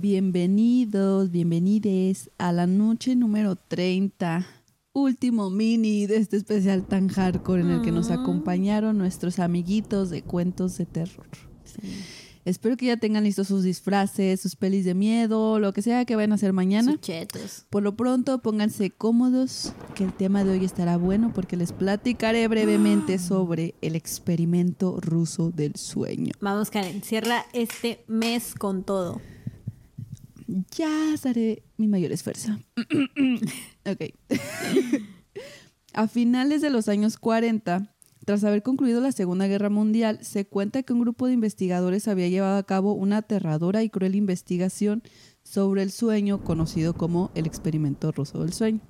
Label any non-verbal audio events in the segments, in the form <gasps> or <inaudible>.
Bienvenidos, bienvenides a la noche número 30, último mini de este especial tan hardcore en el que nos acompañaron nuestros amiguitos de cuentos de terror. Espero que ya tengan listos sus disfraces, sus pelis de miedo, lo que sea que vayan a hacer mañana. Suchetos. Por lo pronto, pónganse cómodos, que el tema de hoy estará bueno porque les platicaré brevemente <gasps> sobre el experimento ruso del sueño. Vamos, Karen, cierra este mes con todo. Ya haré mi mayor esfuerzo. <clears throat> ok. A finales de los años 40, tras haber concluido la Segunda Guerra Mundial, se cuenta que un grupo de investigadores había llevado a cabo una aterradora y cruel investigación sobre el sueño conocido como el experimento ruso del sueño.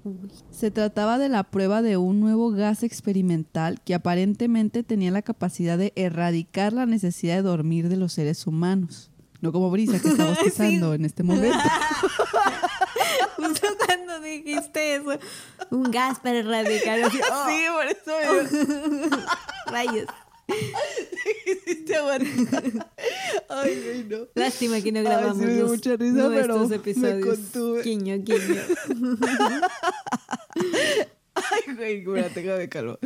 Se trataba de la prueba de un nuevo gas experimental que aparentemente tenía la capacidad de erradicar la necesidad de dormir de los seres humanos. No como Brisa, que está bostezando <laughs> en este momento. <laughs> Justo cuando dijiste eso, un gas para erradicar. <laughs> oh, por eso rayos. hiciste aguantar. Ay, güey, no. Lástima que no Ay, grabamos sí me dio los- mucha risa, pero nuestros me episodios. Quiño, quiño. Ay, güey, espérate, déjame calmo.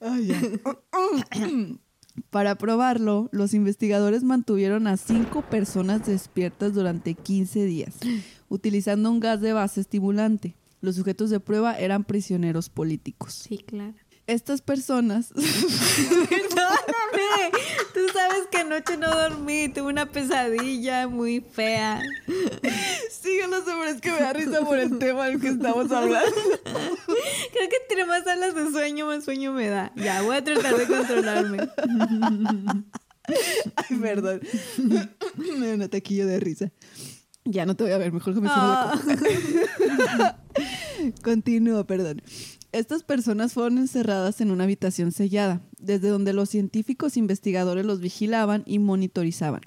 Ay, ya. Para probarlo, los investigadores mantuvieron a cinco personas despiertas durante 15 días, <gasps> utilizando un gas de base estimulante. Los sujetos de prueba eran prisioneros políticos. Sí, claro. Estas personas <laughs> <laughs> Perdóname. Tú sabes que anoche no dormí. Tuve una pesadilla muy fea. Sí, yo lo sé, pero es que me da risa por el tema del que estamos hablando. <laughs> Creo que entre más hablas de sueño, más sueño me da. Ya, voy a tratar de controlarme. Ay, perdón. Me da un ataquillo de risa. Ya no te voy a ver, mejor que me copa. Continúo, perdón. Estas personas fueron encerradas en una habitación sellada, desde donde los científicos investigadores los vigilaban y monitorizaban.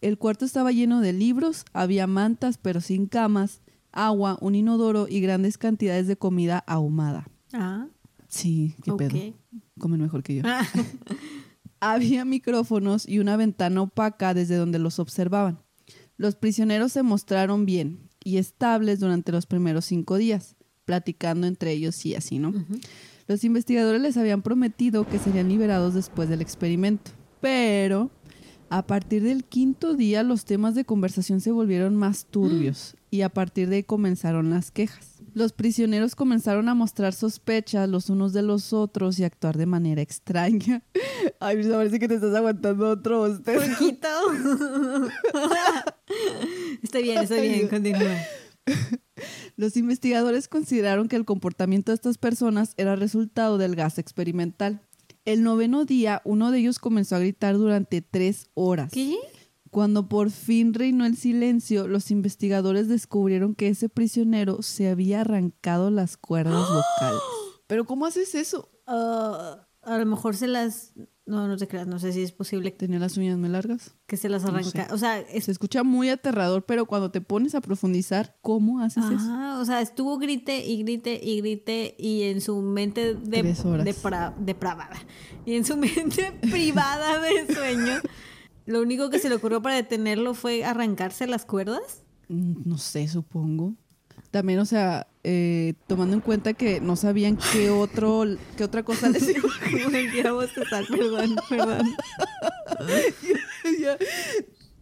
El cuarto estaba lleno de libros, había mantas pero sin camas, agua, un inodoro y grandes cantidades de comida ahumada. Ah, Sí, qué ok. pedo. Comen mejor que yo. Ah, <laughs> Había micrófonos y una ventana opaca desde donde los observaban. Los prisioneros se mostraron bien y estables durante los primeros cinco días, platicando entre ellos y así, ¿no? Los investigadores les habían prometido que serían liberados después del experimento, pero a partir del quinto día los temas de conversación se volvieron más turbios y a partir de ahí comenzaron las quejas. Los prisioneros comenzaron a mostrar sospechas los unos de los otros y actuar de manera extraña. <laughs> Ay, me parece que te estás aguantando otro bostezo. Poquito. <laughs> Estoy bien, estoy bien, continúa. <laughs> Los investigadores consideraron que el comportamiento de estas personas era resultado del gas experimental. El noveno día, uno de ellos comenzó a gritar durante tres horas. ¿Qué? Cuando por fin reinó el silencio, los investigadores descubrieron que ese prisionero se había arrancado las cuerdas <gasps> vocales. ¿Pero cómo haces eso? Ah, a lo mejor se las... No, no te creas, no sé si es posible Tenía las uñas muy largas. que se las No arranca. sé. O sea, es... Se escucha muy aterrador, pero cuando te pones a profundizar, ¿cómo haces eso? Ajá, o sea, estuvo grite y grite y grite y en su mente de, depra- depravada y en su <laughs> mente privada de sueño, lo único que se le ocurrió para detenerlo fue arrancarse las cuerdas. Mm, No sé, supongo. También, o sea, eh, tomando en cuenta que no sabían qué otro, qué otra cosa les <laughs> iba Mentira, bostezar, perdón, perdón. <laughs>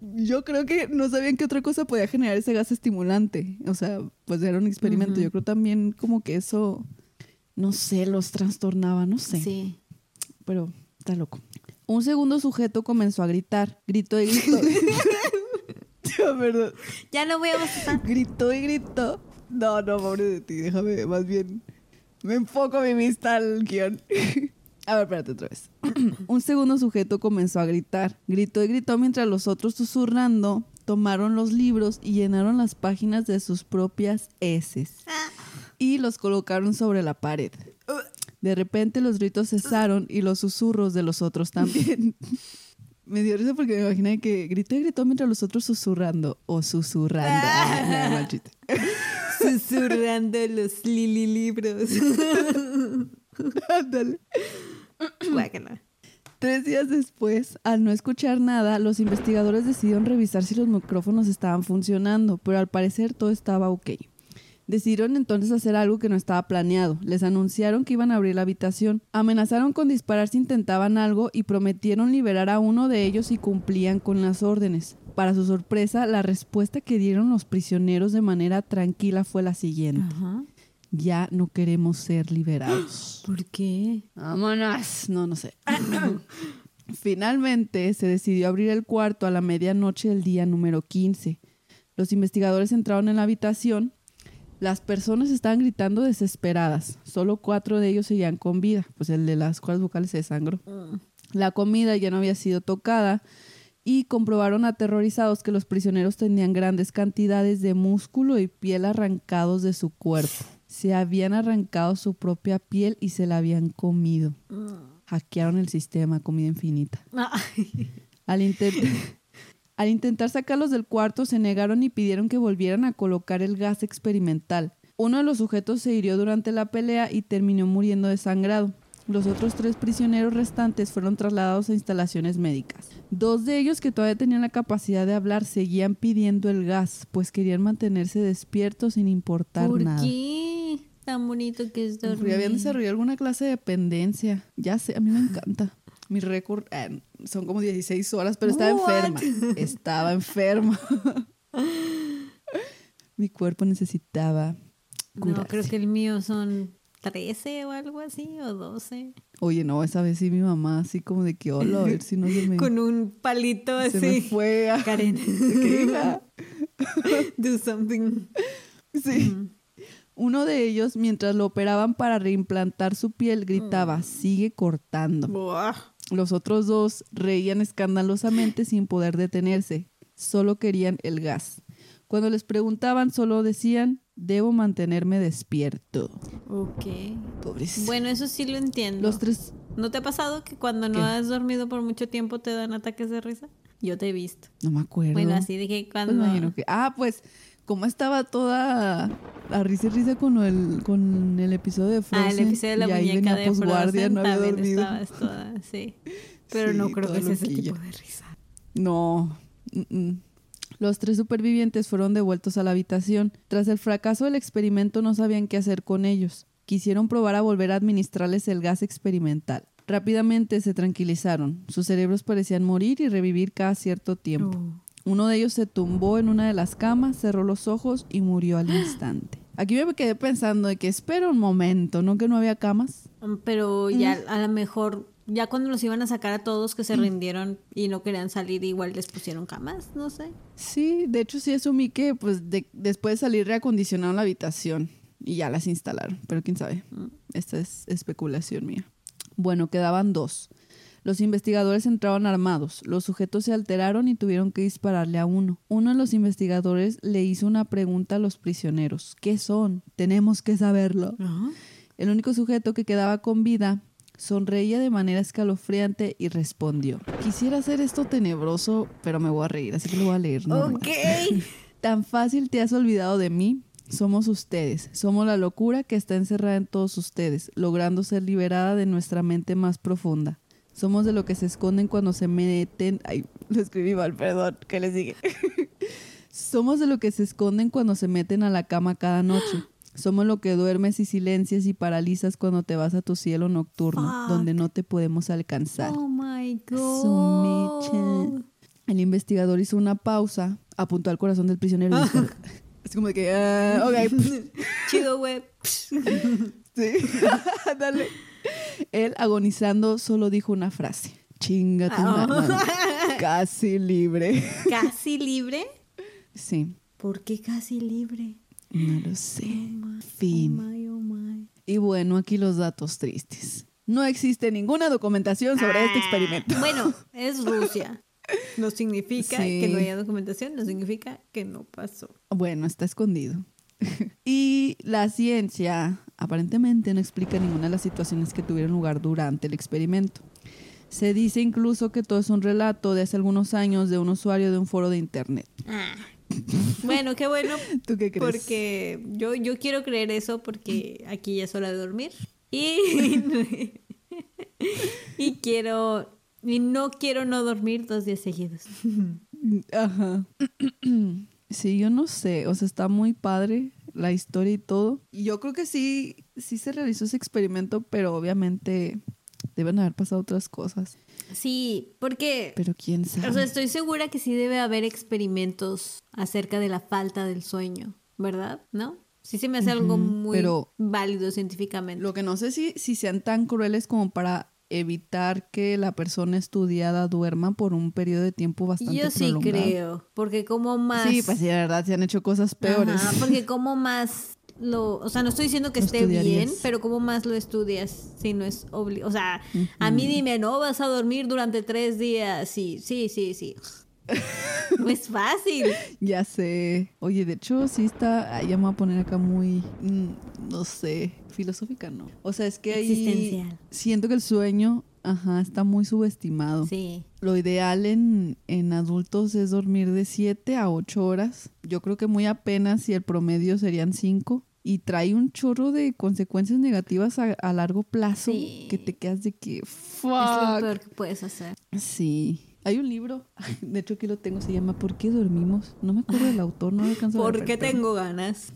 Yo creo que no sabían qué otra cosa podía generar ese gas estimulante. O sea, pues era un experimento. Yo creo también como que eso, no sé, los trastornaba, no sé. Sí. Pero está loco. Un segundo sujeto comenzó a gritar. Gritó y gritó. <laughs> Perdón. Ya no voy a bostezar. Gritó y gritó. No, no, pobre de ti. Déjame, más bien. Me enfoco mi vista al guion. <laughs> A ver, espérate otra vez. <clears throat> Un segundo sujeto comenzó a gritar. Gritó y gritó mientras los otros susurrando tomaron los libros y llenaron las páginas de sus propias heces. Y los colocaron sobre la pared. De repente los gritos cesaron y los susurros de los otros también. <laughs> Me dio risa porque me imaginé que gritó y gritó mientras los otros susurrando o susurrando. <laughs> Ah, chiste. <laughs> Susurrando los lili libros. <laughs> Ándale. <clears throat> Guácala. Tres días después, al no escuchar nada, los investigadores decidieron revisar si los micrófonos estaban funcionando, pero al parecer todo estaba ok. Decidieron entonces hacer algo que no estaba planeado. Les anunciaron que iban a abrir la habitación. Amenazaron con disparar si intentaban algo y prometieron liberar a uno de ellos si cumplían con las órdenes. Para su sorpresa, la respuesta que dieron los prisioneros de manera tranquila fue la siguiente. Ajá. Ya no queremos ser liberados. <gasps> ¿Por qué? Vámonos. No, no sé. <coughs> Finalmente se decidió abrir el cuarto a la medianoche del día número 15. Los investigadores entraron en la habitación. Las personas estaban gritando desesperadas. Solo cuatro de ellos seguían con vida, pues el de las cuerdas vocales se desangró. La comida ya no había sido tocada y comprobaron aterrorizados que los prisioneros tenían grandes cantidades de músculo y piel arrancados de su cuerpo. Se habían arrancado su propia piel y se la habían comido. Hackearon el sistema, comida infinita. Al, intent- <laughs> al intentar sacarlos del cuarto, se negaron y pidieron que volvieran a colocar el gas experimental. Uno de los sujetos se hirió durante la pelea y terminó muriendo desangrado. Los otros tres prisioneros restantes fueron trasladados a instalaciones médicas. Dos de ellos, que todavía tenían la capacidad de hablar, seguían pidiendo el gas, pues querían mantenerse despiertos sin importar ¿Por nada. qué? Tan bonito que es dormir. Habían desarrollado alguna clase de dependencia. Ya sé, a mí me encanta. Mi récord eh, son como 16 horas, pero estaba enferma. Estaba enferma. <laughs> Mi cuerpo necesitaba No, curarse. creo que el mío son 13 o algo así, o 12. Oye, no, esa vez sí mi mamá así como de que hola, a ver si no se me, <laughs> Con un palito se me así. fue. a- Karen, <laughs> <laughs> do something. Sí. Uno de ellos, mientras lo operaban para reimplantar su piel, gritaba, sigue cortando. Buah. Los otros dos reían escandalosamente sin poder detenerse. Solo querían el gas. Cuando les preguntaban, solo decían, debo mantenerme despierto. Ok. Pobres. Bueno, eso sí lo entiendo. Los tres... ¿No te ha pasado que cuando no ¿Qué? has dormido por mucho tiempo te dan ataques de risa? Yo te he visto. No me acuerdo. Bueno, así Pues cuando... imagino que... Ah, pues, como estaba toda a risa y risa con el, con el episodio de Frozen. Ah, el episodio de la y ahí muñeca venía de Frozen no había también dormido. estabas toda, sí. <laughs> Pero no creo que sea ese tipo de risa. No. mm, mm. Los tres supervivientes fueron devueltos a la habitación. Tras el fracaso del experimento no sabían qué hacer con ellos. Quisieron probar a volver a administrarles el gas experimental. Rápidamente se tranquilizaron. Sus cerebros parecían morir y revivir cada cierto tiempo. Uno de ellos se tumbó en una de las camas, cerró los ojos y murió al <gasps> instante. Aquí me quedé pensando de que espera un momento, ¿no que no había camas? Um, Pero ya a lo mejor, ya cuando los iban a sacar a todos que se rindieron y no querían salir, igual les pusieron camas, no sé. Sí, de hecho sí asumí que pues de- después de salir reacondicionaron la habitación y ya las instalaron, pero quién sabe. Esta es especulación mía. Bueno, quedaban dos. Los investigadores entraron armados. Los sujetos se alteraron y tuvieron que dispararle a uno. Uno de los investigadores le hizo una pregunta a los prisioneros. ¿Qué son? Tenemos que saberlo. El único sujeto que quedaba con vida sonreía de manera escalofriante y respondió. Quisiera hacer esto tenebroso, pero me voy a reír, así que lo voy a leer. normal. Ok. <laughs> Tan fácil te has olvidado de mí. Somos ustedes. Somos la locura que está encerrada en todos ustedes, logrando ser liberada de nuestra mente más profunda. Somos de lo que se esconden cuando se meten... Ay, lo escribí mal, perdón. ¿Qué les dije? <laughs> Somos de lo que se esconden cuando se meten a la cama cada noche. Somos lo que duermes y silencias y paralizas cuando te vas a tu cielo nocturno, Fuck. donde no te podemos alcanzar. Oh my god. El investigador hizo una pausa, apuntó al corazón del prisionero y dijo, <laughs> es como de que, ah, ok, <laughs> Chido, güey. <laughs> sí, dale. Él, agonizando, solo dijo una frase, chinga tu Ah. madre". casi libre. ¿Casi libre? Sí, ¿Por qué casi libre? No lo sé. Fin. Oh my, oh my. Y bueno, aquí los datos tristes. No existe ninguna documentación sobre este Ah, experimento. Bueno, <laughs> es Rusia. No significa Sí. que no haya documentación, no significa que no pasó. Bueno, está escondido. <laughs> y la ciencia aparentemente no explica ninguna de las situaciones que tuvieron lugar durante el experimento. Se dice incluso que todo es un relato de hace algunos años de un usuario de un foro de internet. Ah. Bueno, qué bueno, <laughs> ¿Tú qué crees? porque yo, yo quiero creer eso porque aquí ya es hora de dormir. Y, <laughs> y quiero Y no quiero no dormir dos días seguidos. <laughs> Ajá. <clears throat> Sí, yo no sé, o sea, está muy padre la historia y todo. Y yo creo que sí, sí se realizó ese experimento, pero obviamente deben haber pasado otras cosas. Sí, porque... Pero quién sabe. O sea, estoy segura que sí debe haber experimentos acerca de la falta del sueño, ¿verdad? ¿No? Sí se me hace algo muy pero- válido científicamente. Lo que no sé si, si sean tan crueles como para evitar que la persona estudiada duerma por un periodo de tiempo bastante Yo sí prolongado. creo, porque como más... Sí, pues sí, de verdad, se han hecho cosas peores. Ajá, porque <laughs> como más lo, o sea, no estoy diciendo que esté bien, pero como más lo estudias si no es obli, o sea, a mí dime, no vas a dormir durante tres días, sí, sí, sí, sí. no <laughs> es fácil. Ya sé. Oye, de hecho, sí está. ay, ya me voy a poner acá muy. mm, No sé. Filosófica, no. O sea, es que ahí. Existencial. Siento que el sueño, ajá, está muy subestimado. Sí. Lo ideal en, en adultos es dormir de 7 a 8 horas. Yo creo que muy apenas si el promedio serían 5. Y trae un chorro de consecuencias negativas a, a largo plazo Sí. que te quedas de que. Es lo Fuck. peor que puedes hacer. Sí. Hay un libro, de hecho aquí lo tengo, se llama ¿Por qué dormimos? No me acuerdo del autor, no lo alcanzo a Porque pero- tengo ganas.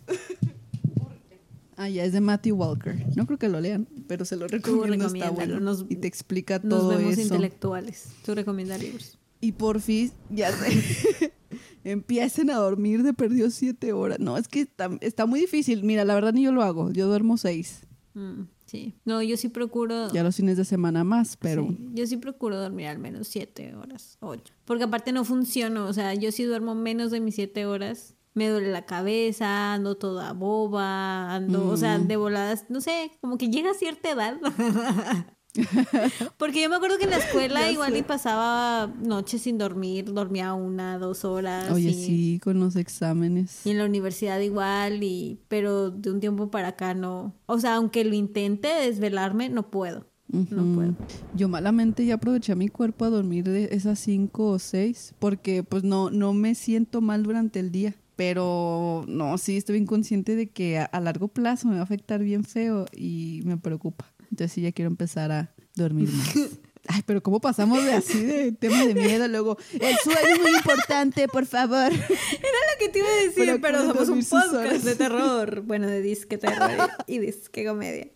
Ah, ya, es de Matthew Walker. No creo que lo lean, pero se lo recomiendo, está bueno. nos- y te explica Nos todo vemos eso. intelectuales. Tú recomiendas libros. Y por fin, ya sé, <laughs> empiecen a dormir de perdió siete horas. No, es que está, está muy difícil. Mira, la verdad ni yo lo hago. Yo duermo seis. Mm, sí. No, yo sí procuro. Ya los fines de semana más, pero... Sí, yo sí procuro dormir al menos siete horas, ocho. Porque aparte no funciono, o sea, yo si duermo menos de mis siete horas, me duele la cabeza, ando toda boba, ando, o sea, de voladas, no sé, como que llega a cierta edad. <laughs> Porque yo me acuerdo que en la escuela Ya igual sé. y pasaba noches sin dormir, dormía una, dos horas. Oye, y, sí, con los exámenes. y en la universidad igual, y pero de un tiempo para acá no. O sea, aunque lo intente desvelarme, no puedo. No puedo. Yo malamente ya aproveché a mi cuerpo a dormir de esas cinco o seis porque pues no, no me siento mal durante el día. Pero no, sí, estoy bien consciente de que a, a largo plazo me va a afectar bien feo y me preocupa. Entonces sí, ya quiero empezar a dormir más. <laughs> Ay, pero ¿cómo pasamos de así de tema de miedo? Luego, el sueño es muy importante, por favor. Era lo que te iba a decir, Pero pero, ¿cómo somos un horas? podcast de terror. Bueno, de disque terror y disque comedia.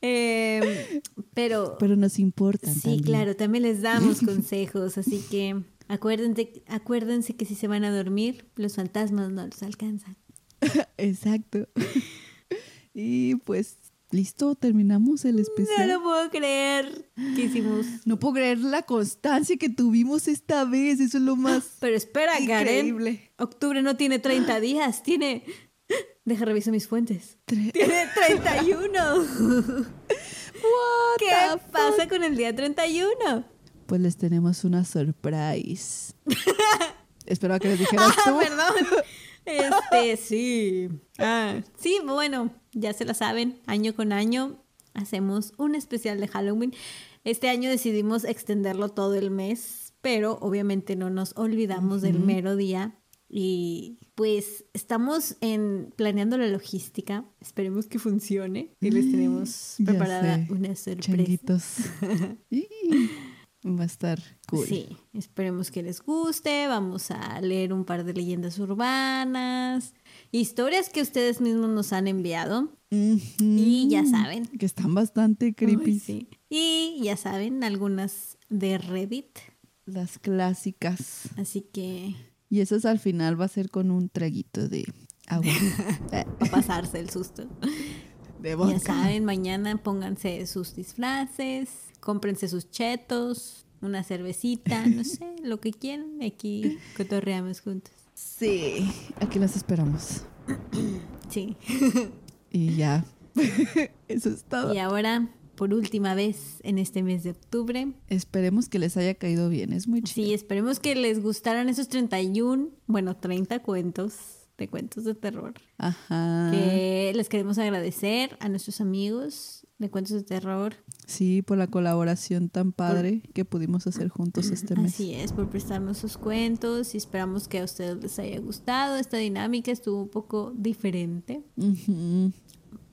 Eh, pero, Pero nos importa. sí, claro, también les damos <laughs> consejos, así que acuérdense, acuérdense que si se van a dormir, los fantasmas no los alcanzan. <laughs> Exacto. y pues, listo, terminamos el No especial. lo puedo creer que hicimos. No puedo creer la constancia que tuvimos esta vez. Eso es lo más <gasps> Pero espera, Karen. increíble. Octubre no tiene 30 días, tiene... <gasps> Deja reviso mis fuentes. Tre- <laughs> Tiene 31. <laughs> What ¿Qué pasa con el día 31? Pues les tenemos una surprise. <laughs> Esperaba que les dijeras Ah, tú. perdón. <laughs> Este, sí. Ah, sí, bueno, ya se la saben. Año con año hacemos un especial de Halloween. Este año decidimos extenderlo todo el mes, pero obviamente no nos olvidamos del mero día. Y pues estamos en planeando la logística. Esperemos que funcione. Y les tenemos preparada una sorpresa. <laughs> Va a estar cool. Sí, esperemos que les guste. Vamos a leer un par de leyendas urbanas, historias que ustedes mismos nos han enviado. Y ya saben. Que están bastante creepy. Ay, sí. Y ya saben, algunas de Reddit. Las clásicas. Así que Y esas al final va a ser con un traguito de agua. Eh, <laughs> va a pasarse el susto. de Ya saben, mañana pónganse sus disfraces, cómprense sus chetos, una cervecita, <laughs> no sé, lo que quieran. Aquí cotorreamos juntos. Sí, aquí las esperamos. <clears throat> Sí. <laughs> Y ya. <laughs> Eso es todo. Y ahora, por última vez en este mes de octubre, Esperemos que les haya caído bien. Es muy chido. sí, esperemos que les gustaran esos 31, bueno, 30 cuentos de cuentos de terror. Ajá. Que les queremos agradecer a nuestros amigos de cuentos de terror. Sí, por la colaboración tan padre que pudimos hacer juntos <clears throat> este mes. Así es, por prestarnos sus cuentos y esperamos que a ustedes les haya gustado. Esta dinámica estuvo un poco diferente,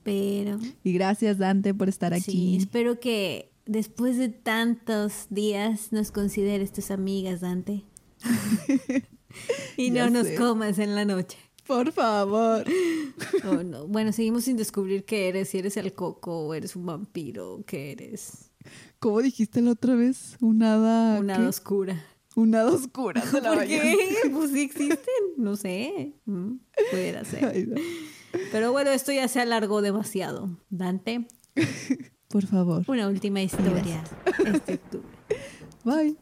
pero Y gracias, Dante, por estar sí, aquí. espero que después de tantos días nos consideres tus amigas, Dante. <laughs> <laughs> y no nos comas en la noche. Por favor. <laughs> Oh, no. Bueno, seguimos sin descubrir qué eres, si eres el coco o eres un vampiro, qué eres. ¿Cómo dijiste la otra vez? Un hada. Un hada oscura. Un hada oscura. <laughs> ¿Por qué? Pues sí existen. No sé. Mm, pudiera ser. <laughs> Pero bueno, esto ya se alargó demasiado. Dante. Por favor. Una última historia. Este Bye.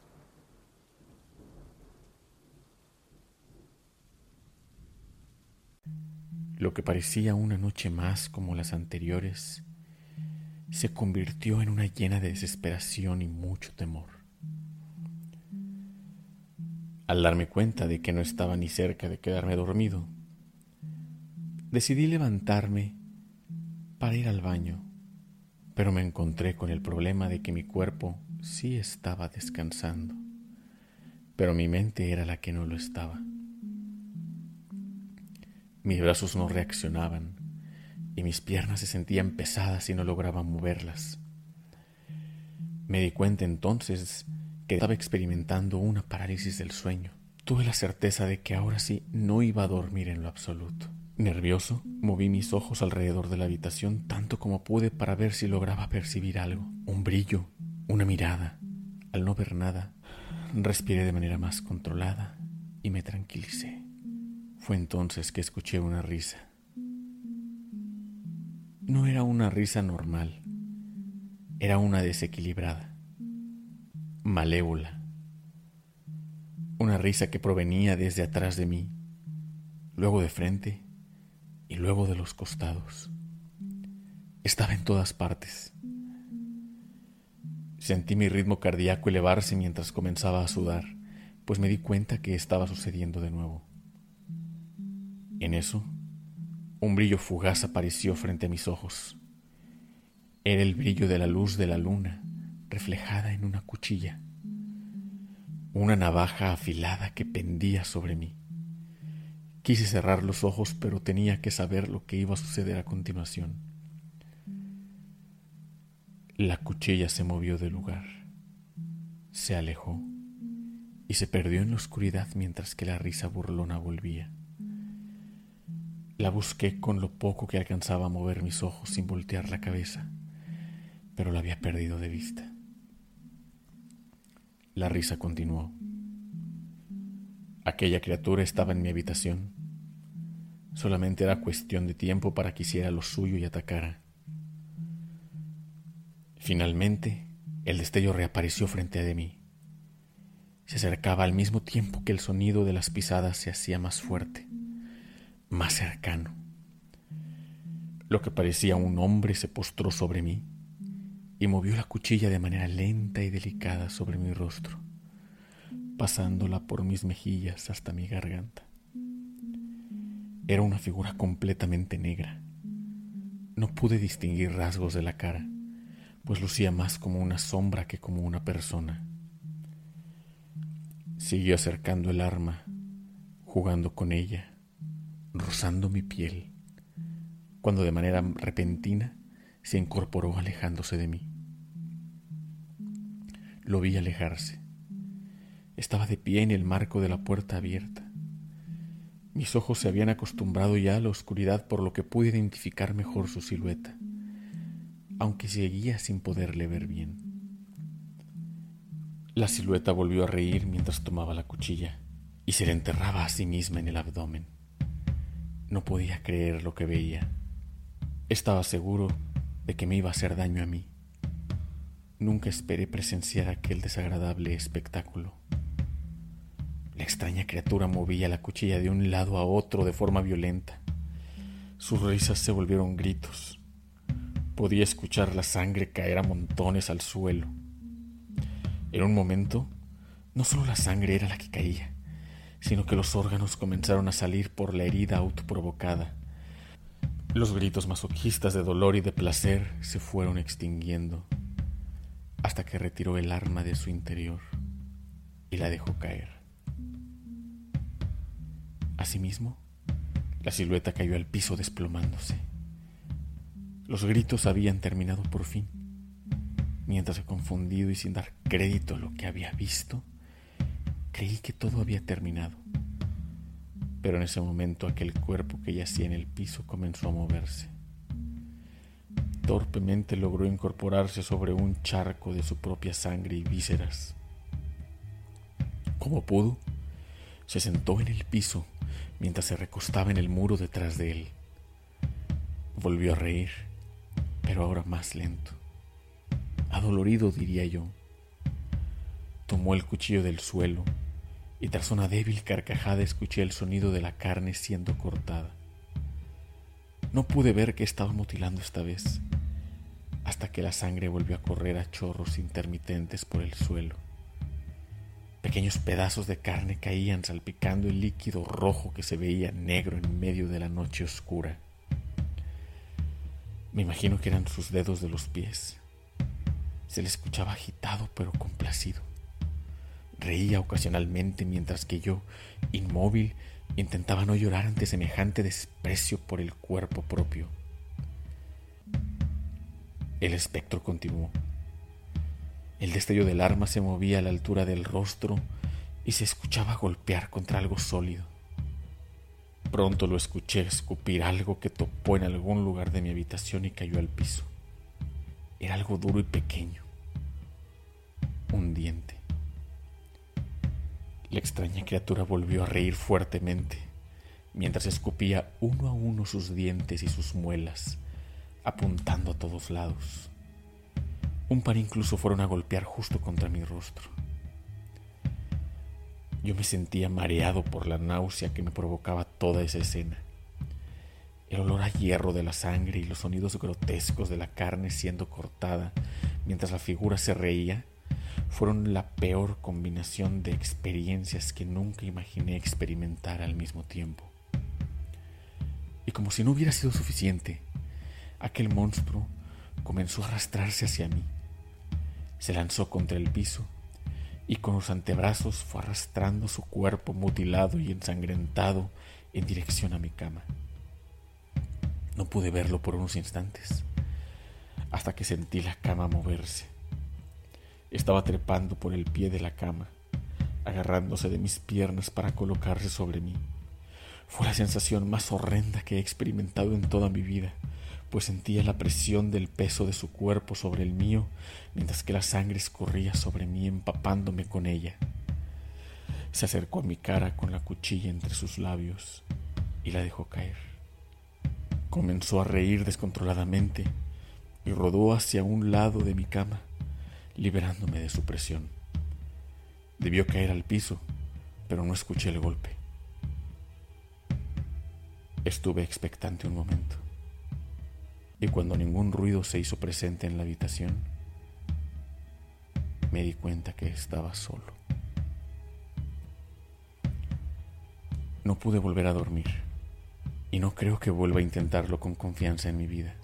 Lo que parecía una noche más como las anteriores se convirtió en una llena de desesperación y mucho temor. Al darme cuenta de que no estaba ni cerca de quedarme dormido, decidí levantarme para ir al baño, pero me encontré con el problema de que mi cuerpo sí estaba descansando, pero mi mente era la que no lo estaba. Mis brazos no reaccionaban y mis piernas se sentían pesadas y no lograba moverlas. Me di cuenta entonces que estaba experimentando una parálisis del sueño. Tuve la certeza de que ahora sí no iba a dormir en lo absoluto. Nervioso, moví mis ojos alrededor de la habitación tanto como pude para ver si lograba percibir algo. Un brillo, una mirada. Al no ver nada, respiré de manera más controlada y me tranquilicé. Fue entonces que escuché una risa. No era una risa normal, era una desequilibrada, malévola, una risa que provenía desde atrás de mí, luego de frente y luego de los costados. Estaba en todas partes. Sentí mi ritmo cardíaco elevarse mientras comenzaba a sudar, pues me di cuenta que estaba sucediendo de nuevo. En eso, un brillo fugaz apareció frente a mis ojos. Era el brillo de la luz de la luna reflejada en una cuchilla, una navaja afilada que pendía sobre mí. Quise cerrar los ojos, pero tenía que saber lo que iba a suceder a continuación. La cuchilla se movió del lugar, se alejó y se perdió en la oscuridad mientras que la risa burlona volvía. La busqué con lo poco que alcanzaba a mover mis ojos sin voltear la cabeza, pero la había perdido de vista. La risa continuó. Aquella criatura estaba en mi habitación. Solamente era cuestión de tiempo para que hiciera lo suyo y atacara. Finalmente, el destello reapareció frente a mí. Se acercaba al mismo tiempo que el sonido de las pisadas se hacía más fuerte más cercano. Lo que parecía un hombre se postró sobre mí y movió la cuchilla de manera lenta y delicada sobre mi rostro, pasándola por mis mejillas hasta mi garganta. Era una figura completamente negra. No pude distinguir rasgos de la cara, pues lucía más como una sombra que como una persona. Siguió acercando el arma, jugando con ella rozando mi piel, cuando de manera repentina se incorporó alejándose de mí. Lo vi alejarse. Estaba de pie en el marco de la puerta abierta. Mis ojos se habían acostumbrado ya a la oscuridad por lo que pude identificar mejor su silueta, aunque seguía sin poderle ver bien. La silueta volvió a reír mientras tomaba la cuchilla y se le enterraba a sí misma en el abdomen. No podía creer lo que veía. Estaba seguro de que me iba a hacer daño a mí. Nunca esperé presenciar aquel desagradable espectáculo. La extraña criatura movía la cuchilla de un lado a otro de forma violenta. Sus risas se volvieron gritos. Podía escuchar la sangre caer a montones al suelo. En un momento, no solo la sangre era la que caía, sino que los órganos comenzaron a salir por la herida autoprovocada. Los gritos masoquistas de dolor y de placer se fueron extinguiendo hasta que retiró el arma de su interior y la dejó caer. Asimismo, la silueta cayó al piso desplomándose. Los gritos habían terminado por fin. mientras confundido y sin dar crédito a lo que había visto, creí que todo había terminado. Pero en ese momento aquel cuerpo que yacía en el piso comenzó a moverse. Torpemente logró incorporarse sobre un charco de su propia sangre y vísceras. Como pudo, se sentó en el piso mientras se recostaba en el muro detrás de él. Volvió a reír, pero ahora más lento. Adolorido, diría yo. Tomó el cuchillo del suelo y tras una débil carcajada escuché el sonido de la carne siendo cortada. No pude ver que estaba mutilando esta vez, hasta que la sangre volvió a correr a chorros intermitentes por el suelo. Pequeños pedazos de carne caían salpicando el líquido rojo que se veía negro en medio de la noche oscura. Me imagino que eran sus dedos de los pies. Se le escuchaba agitado pero complacido. Reía ocasionalmente mientras que yo, inmóvil, intentaba no llorar ante semejante desprecio por el cuerpo propio. El espectro continuó. El destello del arma se movía a la altura del rostro y se escuchaba golpear contra algo sólido. Pronto lo escuché escupir algo que topó en algún lugar de mi habitación y cayó al piso. Era algo duro y pequeño. Un diente. La extraña criatura volvió a reír fuertemente mientras escupía uno a uno sus dientes y sus muelas, apuntando a todos lados. Un par incluso fueron a golpear justo contra mi rostro. Yo me sentía mareado por la náusea que me provocaba toda esa escena. El olor a hierro de la sangre y los sonidos grotescos de la carne siendo cortada mientras la figura se reía fueron la peor combinación de experiencias que nunca imaginé experimentar al mismo tiempo. Y como si no hubiera sido suficiente, aquel monstruo comenzó a arrastrarse hacia mí. Se lanzó contra el piso y con los antebrazos fue arrastrando su cuerpo mutilado y ensangrentado en dirección a mi cama. No pude verlo por unos instantes, hasta que sentí la cama moverse. Estaba trepando por el pie de la cama, agarrándose de mis piernas para colocarse sobre mí. Fue la sensación más horrenda que he experimentado en toda mi vida pues sentía la presión del peso de su cuerpo sobre el mío, mientras que la sangre escurría sobre mí empapándome con ella. Se acercó a mi cara con la cuchilla entre sus labios y la dejó caer. Comenzó a reír descontroladamente y rodó hacia un lado de mi cama, liberándome de su presión. Debió caer al piso, pero no escuché el golpe. Estuve expectante un momento y cuando ningún ruido se hizo presente en la habitación, me di cuenta que estaba solo. No pude volver a dormir y no creo que vuelva a intentarlo con confianza en mi vida.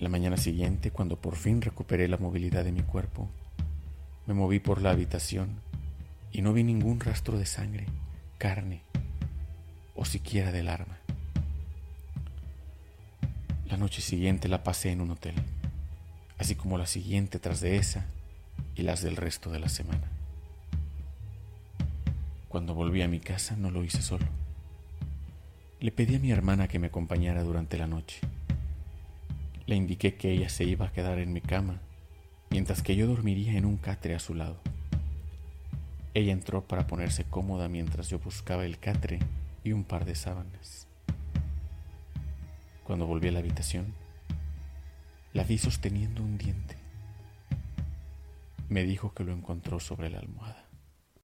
La mañana siguiente, cuando por fin recuperé la movilidad de mi cuerpo, me moví por la habitación y no vi ningún rastro de sangre, carne o siquiera del arma. La noche siguiente la pasé en un hotel, así como la siguiente tras de esa y las del resto de la semana. Cuando volví a mi casa no lo hice solo. Le pedí a mi hermana que me acompañara durante la noche. Le indiqué que ella se iba a quedar en mi cama, mientras que yo dormiría en un catre a su lado. Ella entró para ponerse cómoda mientras yo buscaba el catre y un par de sábanas. Cuando volví a la habitación, la vi sosteniendo un diente. Me dijo que lo encontró sobre la almohada.